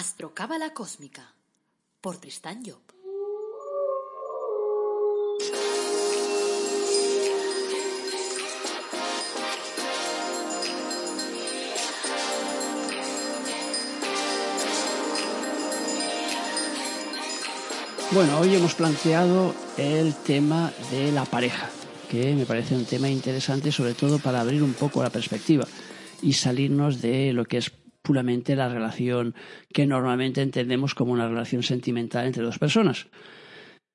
Astrocábala Cósmica por Tristán Job. Bueno, hoy hemos planteado el tema de la pareja, que me parece un tema interesante sobre todo para abrir un poco la perspectiva y salirnos de lo que es puramente la relación que normalmente entendemos como una relación sentimental entre dos personas.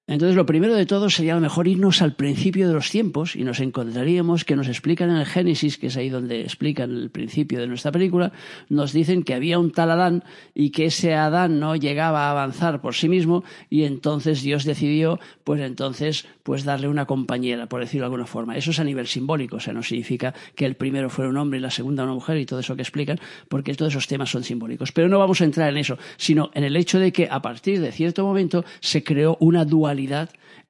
Entonces, lo primero de todo sería a lo mejor irnos al principio de los tiempos y nos encontraríamos que nos explican en el Génesis, que es ahí donde explican el principio de nuestra película, nos dicen que había un tal Adán y que ese Adán no llegaba a avanzar por sí mismo y entonces Dios decidió, pues entonces, pues darle una compañera, por decirlo de alguna forma. Eso es a nivel simbólico, o sea, no significa que el primero fuera un hombre y la segunda una mujer y todo eso que explican, porque todos esos temas son simbólicos. Pero no vamos a entrar en eso, sino en el hecho de que a partir de cierto momento se creó una dualidad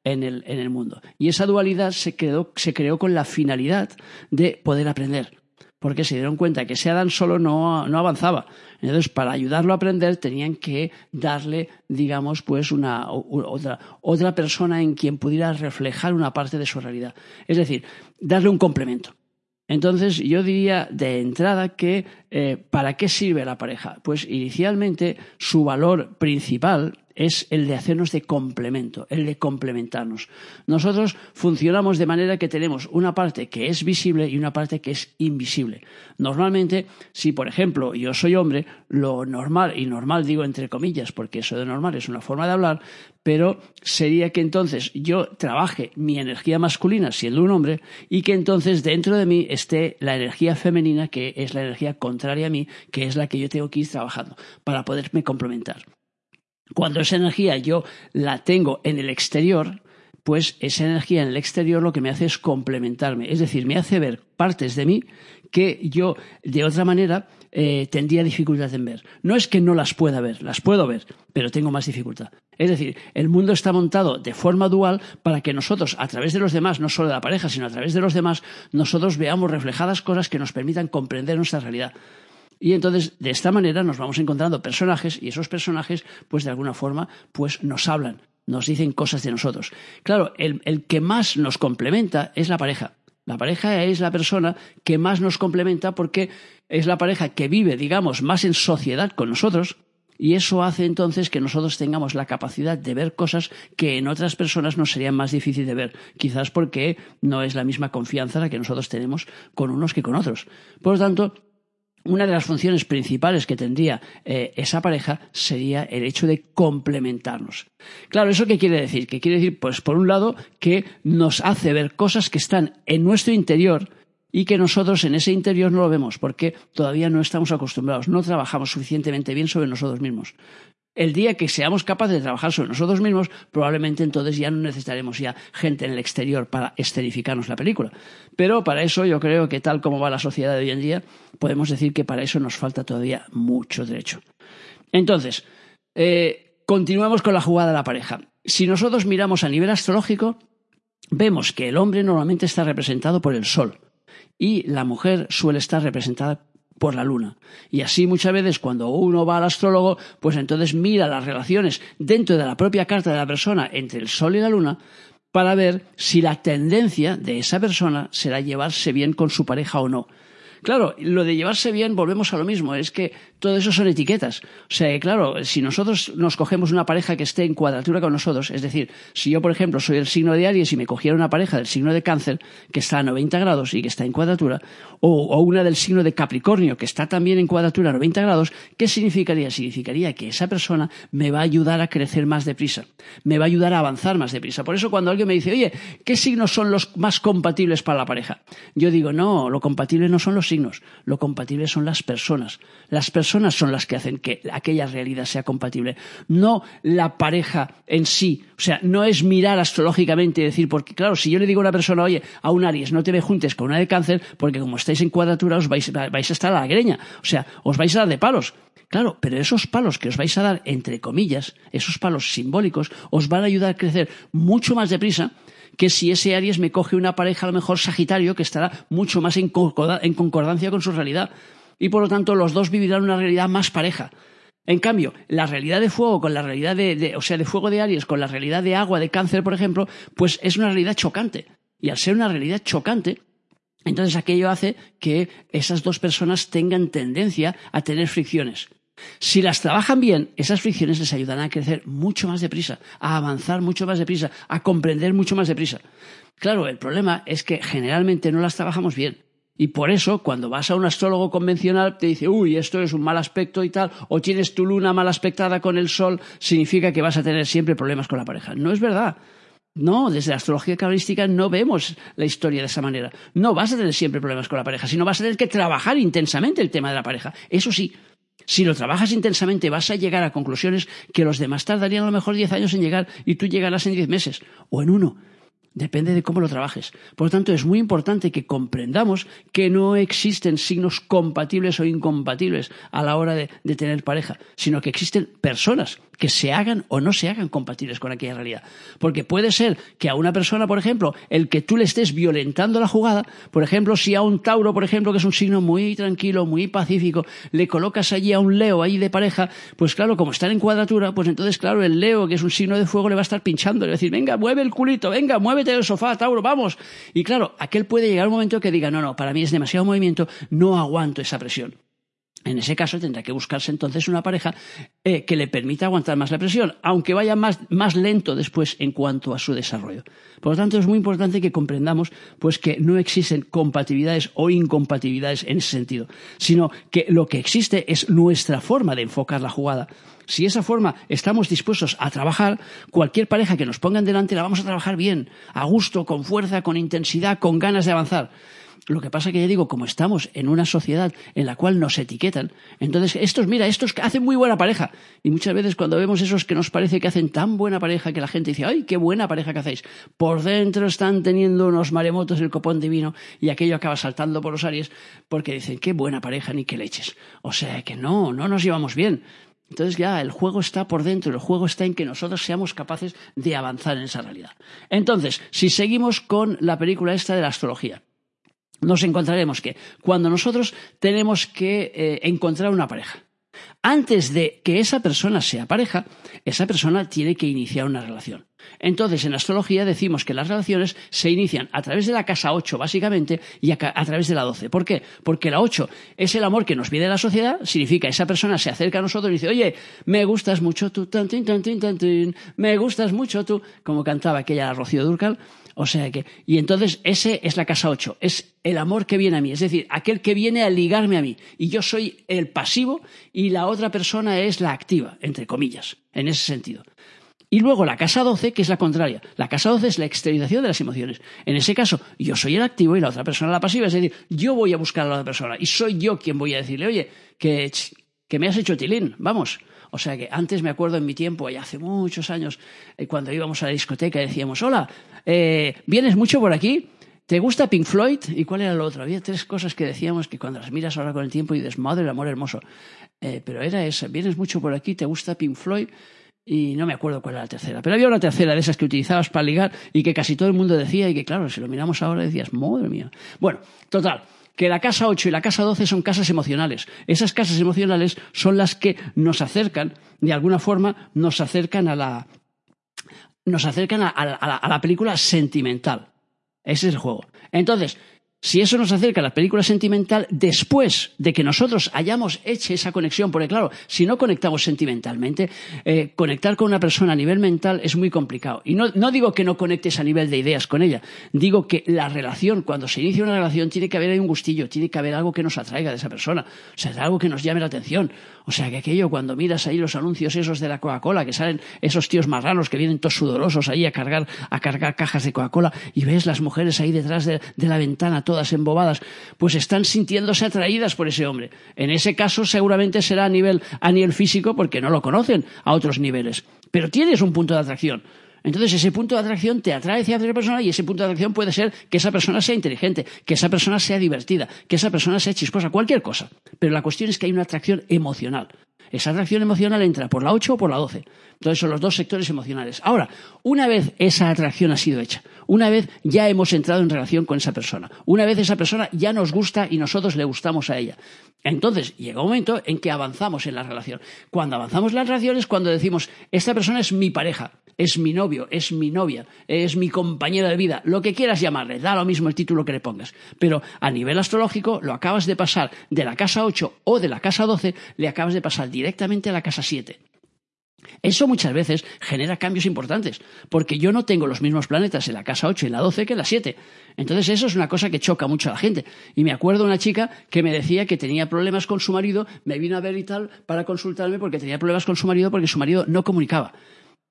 en el, en el mundo. Y esa dualidad se, se creó con la finalidad de poder aprender porque se dieron cuenta que ese Adán solo no, no, avanzaba. Entonces, para ayudarlo a aprender, tenían que darle, digamos, pues una otra, otra persona en quien pudiera reflejar una parte de su realidad. Es decir, darle un complemento. Entonces, yo diría de entrada que eh, ¿para qué sirve la pareja? Pues inicialmente su valor principal es el de hacernos de complemento, el de complementarnos. Nosotros funcionamos de manera que tenemos una parte que es visible y una parte que es invisible. Normalmente, si por ejemplo yo soy hombre, lo normal, y normal digo entre comillas, porque eso de normal es una forma de hablar, pero sería que entonces yo trabaje mi energía masculina siendo un hombre y que entonces dentro de mí esté la energía femenina, que es la energía contraria a mí, que es la que yo tengo que ir trabajando para poderme complementar. Cuando esa energía yo la tengo en el exterior, pues esa energía en el exterior lo que me hace es complementarme, es decir, me hace ver partes de mí que yo de otra manera eh, tendría dificultad en ver. No es que no las pueda ver, las puedo ver, pero tengo más dificultad. Es decir, el mundo está montado de forma dual para que nosotros, a través de los demás, no solo de la pareja, sino a través de los demás, nosotros veamos reflejadas cosas que nos permitan comprender nuestra realidad. Y entonces, de esta manera, nos vamos encontrando personajes y esos personajes, pues de alguna forma, pues nos hablan, nos dicen cosas de nosotros. Claro, el, el que más nos complementa es la pareja. La pareja es la persona que más nos complementa porque es la pareja que vive, digamos, más en sociedad con nosotros, y eso hace entonces que nosotros tengamos la capacidad de ver cosas que en otras personas nos serían más difícil de ver, quizás porque no es la misma confianza la que nosotros tenemos con unos que con otros. Por lo tanto, una de las funciones principales que tendría eh, esa pareja sería el hecho de complementarnos. Claro, ¿eso qué quiere decir? Que quiere decir, pues por un lado, que nos hace ver cosas que están en nuestro interior y que nosotros en ese interior no lo vemos porque todavía no estamos acostumbrados, no trabajamos suficientemente bien sobre nosotros mismos. El día que seamos capaces de trabajar sobre nosotros mismos, probablemente entonces ya no necesitaremos ya gente en el exterior para esterificarnos la película. Pero para eso yo creo que tal como va la sociedad de hoy en día, podemos decir que para eso nos falta todavía mucho derecho. Entonces, eh, continuamos con la jugada de la pareja. Si nosotros miramos a nivel astrológico, vemos que el hombre normalmente está representado por el Sol y la mujer suele estar representada por la luna. Y así muchas veces cuando uno va al astrólogo, pues entonces mira las relaciones dentro de la propia carta de la persona entre el sol y la luna para ver si la tendencia de esa persona será llevarse bien con su pareja o no. Claro, lo de llevarse bien, volvemos a lo mismo, es que todo eso son etiquetas. O sea, claro, si nosotros nos cogemos una pareja que esté en cuadratura con nosotros, es decir, si yo, por ejemplo, soy el signo de Aries y me cogiera una pareja del signo de Cáncer, que está a 90 grados y que está en cuadratura, o, una del signo de Capricornio, que está también en cuadratura a 90 grados, ¿qué significaría? Significaría que esa persona me va a ayudar a crecer más deprisa, me va a ayudar a avanzar más deprisa. Por eso cuando alguien me dice, oye, ¿qué signos son los más compatibles para la pareja? Yo digo, no, lo compatible no son los signos lo compatible son las personas. Las personas son las que hacen que aquella realidad sea compatible, no la pareja en sí. O sea, no es mirar astrológicamente y decir, porque claro, si yo le digo a una persona, oye, a un Aries, no te me juntes con una de cáncer, porque como estáis en cuadratura os vais, vais a estar a la greña. O sea, os vais a dar de palos. Claro, pero esos palos que os vais a dar, entre comillas, esos palos simbólicos, os van a ayudar a crecer mucho más deprisa que si ese Aries me coge una pareja, a lo mejor Sagitario, que estará mucho más en concordancia con su realidad. Y por lo tanto, los dos vivirán una realidad más pareja. En cambio, la realidad de fuego con la realidad de, o sea, de fuego de Aries con la realidad de agua de cáncer, por ejemplo, pues es una realidad chocante. Y al ser una realidad chocante, entonces aquello hace que esas dos personas tengan tendencia a tener fricciones. Si las trabajan bien, esas fricciones les ayudarán a crecer mucho más deprisa, a avanzar mucho más deprisa, a comprender mucho más deprisa. Claro, el problema es que generalmente no las trabajamos bien. Y por eso, cuando vas a un astrólogo convencional, te dice, uy, esto es un mal aspecto y tal, o tienes tu luna mal aspectada con el sol, significa que vas a tener siempre problemas con la pareja. No es verdad. No, desde la astrología cabalística no vemos la historia de esa manera. No vas a tener siempre problemas con la pareja, sino vas a tener que trabajar intensamente el tema de la pareja. Eso sí, si lo trabajas intensamente vas a llegar a conclusiones que los demás tardarían a lo mejor diez años en llegar y tú llegarás en diez meses o en uno. Depende de cómo lo trabajes. Por lo tanto, es muy importante que comprendamos que no existen signos compatibles o incompatibles a la hora de, tener pareja, sino que existen personas que se hagan o no se hagan compatibles con aquella realidad. Porque puede ser que a una persona, por ejemplo, el que tú le estés violentando la jugada, por ejemplo, si a un Tauro, por ejemplo, que es un signo muy tranquilo, muy pacífico, le colocas allí a un Leo ahí de pareja, pues claro, como están en cuadratura, pues entonces, claro, el Leo, que es un signo de fuego, le va a estar pinchando, le va a decir, venga, mueve el culito, venga, mueve del sofá, Tauro, vamos. Y claro, aquel puede llegar un momento que diga, no, no, para mí es demasiado movimiento, no aguanto esa presión. En ese caso tendrá que buscarse entonces una pareja eh, que le permita aguantar más la presión, aunque vaya más, más, lento después en cuanto a su desarrollo. Por lo tanto, es muy importante que comprendamos pues, que no existen compatibilidades o incompatibilidades en ese sentido, sino que lo que existe es nuestra forma de enfocar la jugada. Si esa forma estamos dispuestos a trabajar, cualquier pareja que nos pongan delante la vamos a trabajar bien, a gusto, con fuerza, con intensidad, con ganas de avanzar. Lo que pasa que ya digo, como estamos en una sociedad en la cual nos etiquetan, entonces estos, mira, estos hacen muy buena pareja. Y muchas veces cuando vemos esos que nos parece que hacen tan buena pareja que la gente dice, ay, qué buena pareja que hacéis. Por dentro están teniendo unos maremotos el copón divino y aquello acaba saltando por los aries porque dicen, qué buena pareja ni qué leches. O sea que no, no nos llevamos bien. Entonces ya el juego está por dentro, el juego está en que nosotros seamos capaces de avanzar en esa realidad. Entonces, si seguimos con la película esta de la astrología, nos encontraremos que cuando nosotros tenemos que eh, encontrar una pareja, antes de que esa persona sea pareja, esa persona tiene que iniciar una relación. Entonces, en astrología decimos que las relaciones se inician a través de la casa 8, básicamente, y a, través de la 12. ¿Por qué? Porque la 8 es el amor que nos viene de la sociedad, significa esa persona se acerca a nosotros y dice, oye, me gustas mucho tú, tan, tan, tan, me gustas mucho tú, como cantaba aquella Rocío Durcal. O sea que, y entonces ese es la casa 8, es el amor que viene a mí, es decir, aquel que viene a ligarme a mí. Y yo soy el pasivo y la otra persona es la activa, entre comillas, en ese sentido. Y luego la casa 12, que es la contraria. La casa 12 es la exteriorización de las emociones. En ese caso, yo soy el activo y la otra persona la pasiva. Es decir, yo voy a buscar a la otra persona y soy yo quien voy a decirle, oye, que, que me has hecho tilín, vamos. O sea que antes me acuerdo en mi tiempo, y hace muchos años, eh, cuando íbamos a la discoteca decíamos, hola, eh, ¿vienes mucho por aquí? ¿Te gusta Pink Floyd? ¿Y cuál era lo otro? Había tres cosas que decíamos que cuando las miras ahora con el tiempo y dices, madre, el amor hermoso. Eh, pero era esa, ¿vienes mucho por aquí? ¿Te gusta Pink Floyd? y no me acuerdo cuál era la tercera, pero había una tercera de esas que utilizabas para ligar y que casi todo el mundo decía y que claro, si lo miramos ahora decías, madre mía. Bueno, total, que la casa 8 y la casa 12 son casas emocionales. Esas casas emocionales son las que nos acercan, de alguna forma, nos acercan a la, nos acercan a, a la película sentimental. Ese es el juego. Entonces, si eso nos acerca a la película sentimental después de que nosotros hayamos hecho esa conexión, porque claro, si no conectamos sentimentalmente, eh, conectar con una persona a nivel mental es muy complicado. Y no, digo que no conectes a nivel de ideas con ella, digo que la relación, cuando se inicia una relación, tiene que haber ahí un gustillo, tiene que haber algo que nos atraiga de esa persona, o sea, algo que nos llame la atención. O sea, que aquello, cuando miras ahí los anuncios esos de la Coca-Cola, que salen esos tíos marranos que vienen todos sudorosos ahí a cargar, a cargar cajas de Coca-Cola, y ves las mujeres ahí detrás de, de la ventana, todas embobadas, pues están sintiéndose atraídas por ese hombre. En ese caso seguramente será a nivel, a nivel físico porque no lo conocen a otros niveles. Pero tienes un punto de atracción. Entonces ese punto de atracción te atrae hacia otra persona y ese punto de atracción puede ser que esa persona sea inteligente, que esa persona sea divertida, que esa persona sea chisposa, cualquier cosa. Pero la cuestión es que hay una atracción emocional. Esa atracción emocional entra por la 8 o por la 12. Entonces son los dos sectores emocionales. Ahora, una vez esa atracción ha sido hecha, una vez ya hemos entrado en relación con esa persona, una vez esa persona ya nos gusta y nosotros le gustamos a ella, entonces llega un momento en que avanzamos en la relación. Cuando avanzamos en la relación es cuando decimos, esta persona es mi pareja, es mi novio, es mi novia, es mi compañera de vida, lo que quieras llamarle, da lo mismo el título que le pongas. Pero a nivel astrológico lo acabas de pasar de la casa 8 o de la casa 12, le acabas de pasar directamente a la casa 7. Eso muchas veces genera cambios importantes, porque yo no tengo los mismos planetas en la casa 8 y en la 12 que en la 7. Entonces eso es una cosa que choca mucho a la gente. Y me acuerdo una chica que me decía que tenía problemas con su marido, me vino a ver y tal para consultarme porque tenía problemas con su marido porque su marido no comunicaba.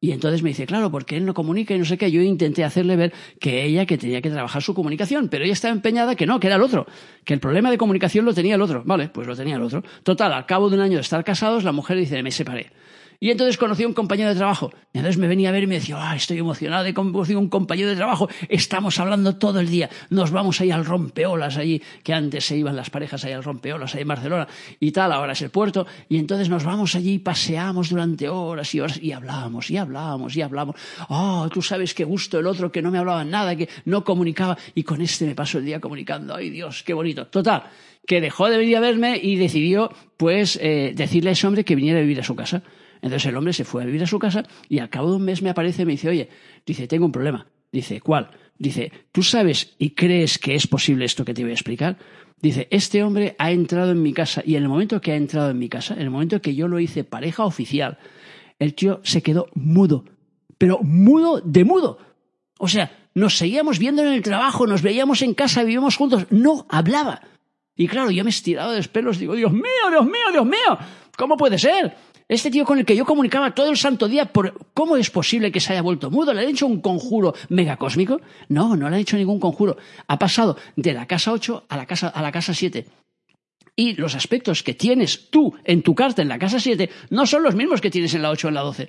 Y entonces me dice, claro, porque él no comunica y no sé qué. Yo intenté hacerle ver que ella que tenía que trabajar su comunicación, pero ella estaba empeñada que no, que era el otro, que el problema de comunicación lo tenía el otro. Vale, pues lo tenía el otro. Total, al cabo de un año de estar casados, la mujer dice, me separé. Y entonces conocí a un compañero de trabajo. Y entonces me venía a ver y me decía, ah, estoy emocionado, he conocido un compañero de trabajo, estamos hablando todo el día, nos vamos ahí al rompeolas allí, que antes se iban las parejas ahí al rompeolas, ahí en Barcelona, y tal, ahora es el puerto, y entonces nos vamos allí, paseamos durante horas y horas, y hablábamos, y hablábamos, y hablábamos. Ah, tú sabes qué gusto el otro que no me hablaba nada, que no comunicaba, y con este me paso el día comunicando. Ay Dios, qué bonito. Total, que dejó de venir a verme y decidió, pues, eh, decirle a ese hombre que viniera a vivir a su casa. Entonces el hombre se fue a vivir a su casa y al cabo de un mes me aparece y me dice, oye, dice, tengo un problema. Dice, ¿cuál? Dice, ¿tú sabes y crees que es posible esto que te voy a explicar? Dice, este hombre ha entrado en mi casa y en el momento que ha entrado en mi casa, en el momento que yo lo hice pareja oficial, el tío se quedó mudo, pero mudo de mudo. O sea, nos seguíamos viendo en el trabajo, nos veíamos en casa, vivíamos juntos, no hablaba. Y claro, yo me he estirado de los pelos, digo, Dios mío, Dios mío, Dios mío, ¿cómo puede ser? Este tío con el que yo comunicaba todo el santo día, ¿cómo es posible que se haya vuelto mudo? ¿Le han hecho un conjuro megacósmico? No, no le han hecho ningún conjuro. Ha pasado de la casa 8 a la casa, a la casa 7. Y los aspectos que tienes tú en tu carta en la casa 7 no son los mismos que tienes en la 8 o en la 12.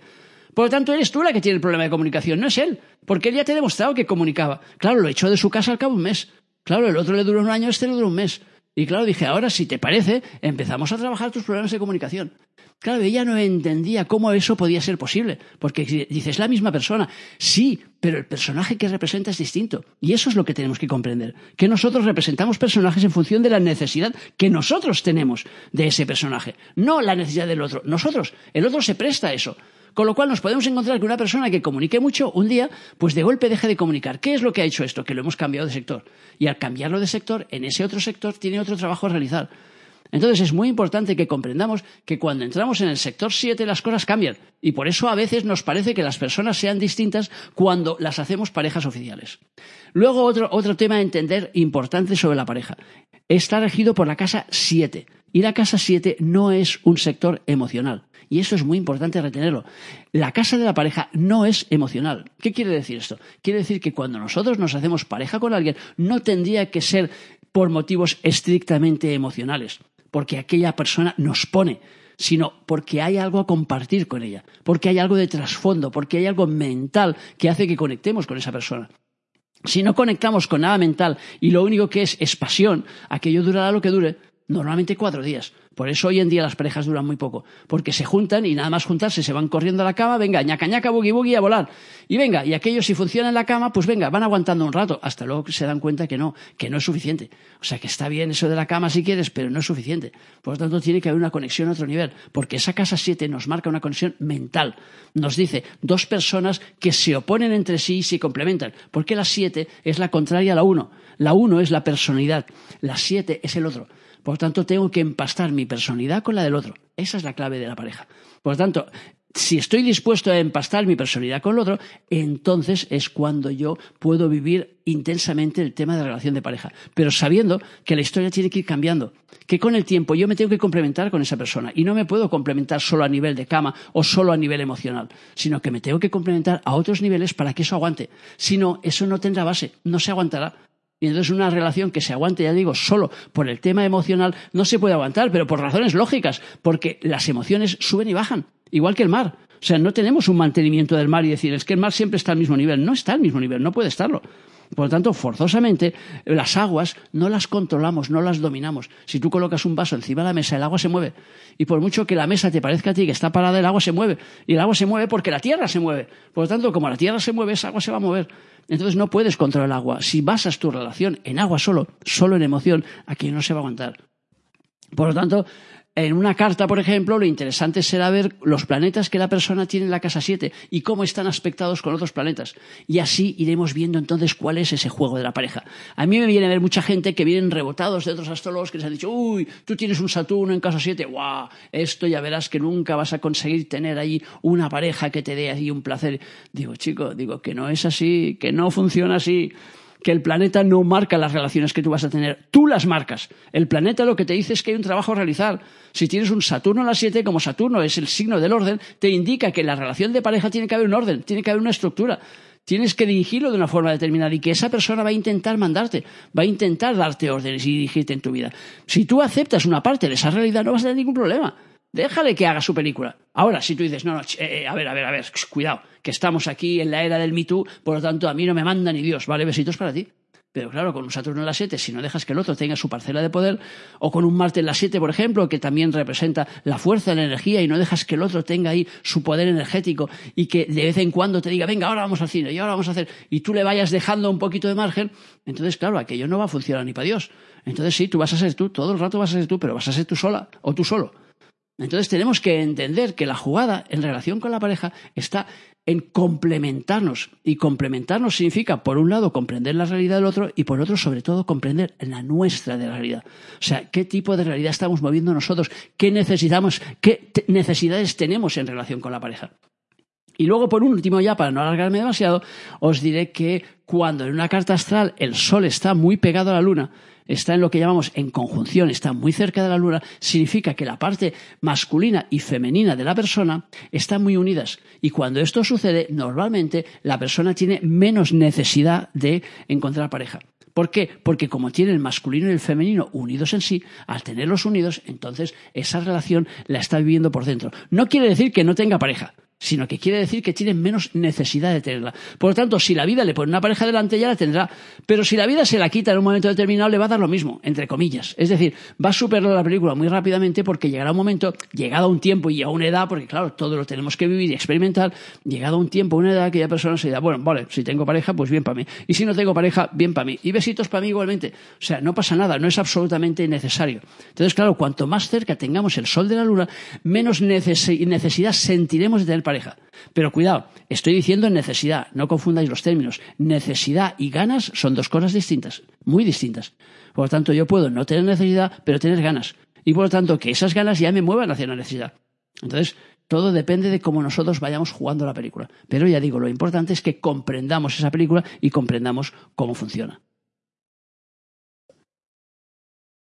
Por lo tanto, eres tú la que tiene el problema de comunicación, no es él. Porque él ya te ha demostrado que comunicaba. Claro, lo echó de su casa al cabo de un mes. Claro, el otro le duró un año, este le duró un mes. Y claro, dije, ahora si te parece, empezamos a trabajar tus problemas de comunicación. Claro, ella no entendía cómo eso podía ser posible, porque dice, es la misma persona. Sí, pero el personaje que representa es distinto. Y eso es lo que tenemos que comprender, que nosotros representamos personajes en función de la necesidad que nosotros tenemos de ese personaje, no la necesidad del otro. Nosotros, el otro se presta a eso. Con lo cual nos podemos encontrar que una persona que comunique mucho un día, pues de golpe deje de comunicar. ¿Qué es lo que ha hecho esto? Que lo hemos cambiado de sector. Y al cambiarlo de sector, en ese otro sector tiene otro trabajo a realizar. Entonces es muy importante que comprendamos que cuando entramos en el sector 7 las cosas cambian. Y por eso a veces nos parece que las personas sean distintas cuando las hacemos parejas oficiales. Luego otro, otro tema a entender importante sobre la pareja. Está regido por la casa 7. Y la casa 7 no es un sector emocional. Y eso es muy importante retenerlo. La casa de la pareja no es emocional. ¿Qué quiere decir esto? Quiere decir que cuando nosotros nos hacemos pareja con alguien, no tendría que ser por motivos estrictamente emocionales, porque aquella persona nos pone, sino porque hay algo a compartir con ella, porque hay algo de trasfondo, porque hay algo mental que hace que conectemos con esa persona. Si no conectamos con nada mental y lo único que es es pasión, aquello durará lo que dure, normalmente cuatro días. Por eso hoy en día las parejas duran muy poco, porque se juntan y nada más juntarse se van corriendo a la cama, venga, ñaca ñaca, boogie boogie a volar. Y venga, y aquello si funciona en la cama, pues venga, van aguantando un rato, hasta luego se dan cuenta que no, que no es suficiente. O sea, que está bien eso de la cama si quieres, pero no es suficiente. Por lo tanto, tiene que haber una conexión a otro nivel, porque esa casa 7 nos marca una conexión mental. Nos dice dos personas que se oponen entre sí y se complementan, porque la 7 es la contraria a la 1. La 1 es la personalidad, la 7 es el otro. Por tanto, tengo que empastar mi personalidad con la del otro. Esa es la clave de la pareja. Por tanto, si estoy dispuesto a empastar mi personalidad con el otro, entonces es cuando yo puedo vivir intensamente el tema de la relación de pareja. Pero sabiendo que la historia tiene que ir cambiando, que con el tiempo yo me tengo que complementar con esa persona y no me puedo complementar solo a nivel de cama o solo a nivel emocional, sino que me tengo que complementar a otros niveles para que eso aguante. Si no, eso no tendrá base, no se aguantará. Y entonces una relación que se aguante, ya digo, solo por el tema emocional no se puede aguantar, pero por razones lógicas, porque las emociones suben y bajan, igual que el mar. O sea, no tenemos un mantenimiento del mar y decir, es que el mar siempre está al mismo nivel. No está al mismo nivel, no puede estarlo. Por lo tanto, forzosamente, las aguas no las controlamos, no las dominamos. Si tú colocas un vaso encima de la mesa, el agua se mueve. Y por mucho que la mesa te parezca a ti que está parada, el agua se mueve. Y el agua se mueve porque la tierra se mueve. Por lo tanto, como la tierra se mueve, esa agua se va a mover. Entonces no puedes controlar el agua. Si basas tu relación en agua solo, solo en emoción, aquí no se va a aguantar. Por lo tanto, en una carta, por ejemplo, lo interesante será ver los planetas que la persona tiene en la casa 7 y cómo están aspectados con otros planetas. Y así iremos viendo entonces cuál es ese juego de la pareja. A mí me viene a ver mucha gente que vienen rebotados de otros astrólogos que les han dicho, uy, tú tienes un Saturno en casa 7, guau, esto ya verás que nunca vas a conseguir tener ahí una pareja que te dé ahí un placer. Digo, chico, digo que no es así, que no funciona así que el planeta no marca las relaciones que tú vas a tener, tú las marcas. El planeta lo que te dice es que hay un trabajo a realizar. Si tienes un Saturno a las 7, como Saturno es el signo del orden, te indica que en la relación de pareja tiene que haber un orden, tiene que haber una estructura. Tienes que dirigirlo de una forma determinada y que esa persona va a intentar mandarte, va a intentar darte órdenes y dirigirte en tu vida. Si tú aceptas una parte de esa realidad, no vas a tener ningún problema. Déjale que haga su película. Ahora, si tú dices, no, no, eh, eh, a ver, a ver, a ver, cuidado, que estamos aquí en la era del Me Too, por lo tanto a mí no me manda ni Dios, ¿vale? Besitos para ti. Pero claro, con un Saturno en la 7, si no dejas que el otro tenga su parcela de poder, o con un Marte en la 7, por ejemplo, que también representa la fuerza, la energía, y no dejas que el otro tenga ahí su poder energético y que de vez en cuando te diga, venga, ahora vamos al cine, y ahora vamos a hacer, y tú le vayas dejando un poquito de margen, entonces, claro, aquello no va a funcionar ni para Dios. Entonces sí, tú vas a ser tú, todo el rato vas a ser tú, pero vas a ser tú sola o tú solo. Entonces tenemos que entender que la jugada en relación con la pareja está en complementarnos. Y complementarnos significa, por un lado, comprender la realidad del otro y por otro, sobre todo, comprender la nuestra de la realidad. O sea, qué tipo de realidad estamos moviendo nosotros, qué necesitamos, qué necesidades tenemos en relación con la pareja. Y luego, por último, ya para no alargarme demasiado, os diré que cuando en una carta astral el Sol está muy pegado a la Luna, está en lo que llamamos en conjunción, está muy cerca de la luna, significa que la parte masculina y femenina de la persona están muy unidas. Y cuando esto sucede, normalmente la persona tiene menos necesidad de encontrar pareja. ¿Por qué? Porque como tiene el masculino y el femenino unidos en sí, al tenerlos unidos, entonces esa relación la está viviendo por dentro. No quiere decir que no tenga pareja sino que quiere decir que tiene menos necesidad de tenerla. Por lo tanto, si la vida le pone una pareja delante, ya la tendrá. Pero si la vida se la quita en un momento determinado, le va a dar lo mismo, entre comillas. Es decir, va a superar la película muy rápidamente porque llegará un momento, llegado a un tiempo y a una edad, porque claro, todo lo tenemos que vivir y experimentar, llegado a un tiempo, una edad, aquella persona se dirá, bueno, vale, si tengo pareja, pues bien para mí. Y si no tengo pareja, bien para mí. Y besitos para mí igualmente. O sea, no pasa nada, no es absolutamente necesario. Entonces, claro, cuanto más cerca tengamos el sol de la luna, menos necesidad sentiremos de tener pareja. Pero cuidado, estoy diciendo necesidad, no confundáis los términos. Necesidad y ganas son dos cosas distintas, muy distintas. Por lo tanto, yo puedo no tener necesidad, pero tener ganas. Y por lo tanto, que esas ganas ya me muevan hacia la necesidad. Entonces, todo depende de cómo nosotros vayamos jugando la película. Pero ya digo, lo importante es que comprendamos esa película y comprendamos cómo funciona.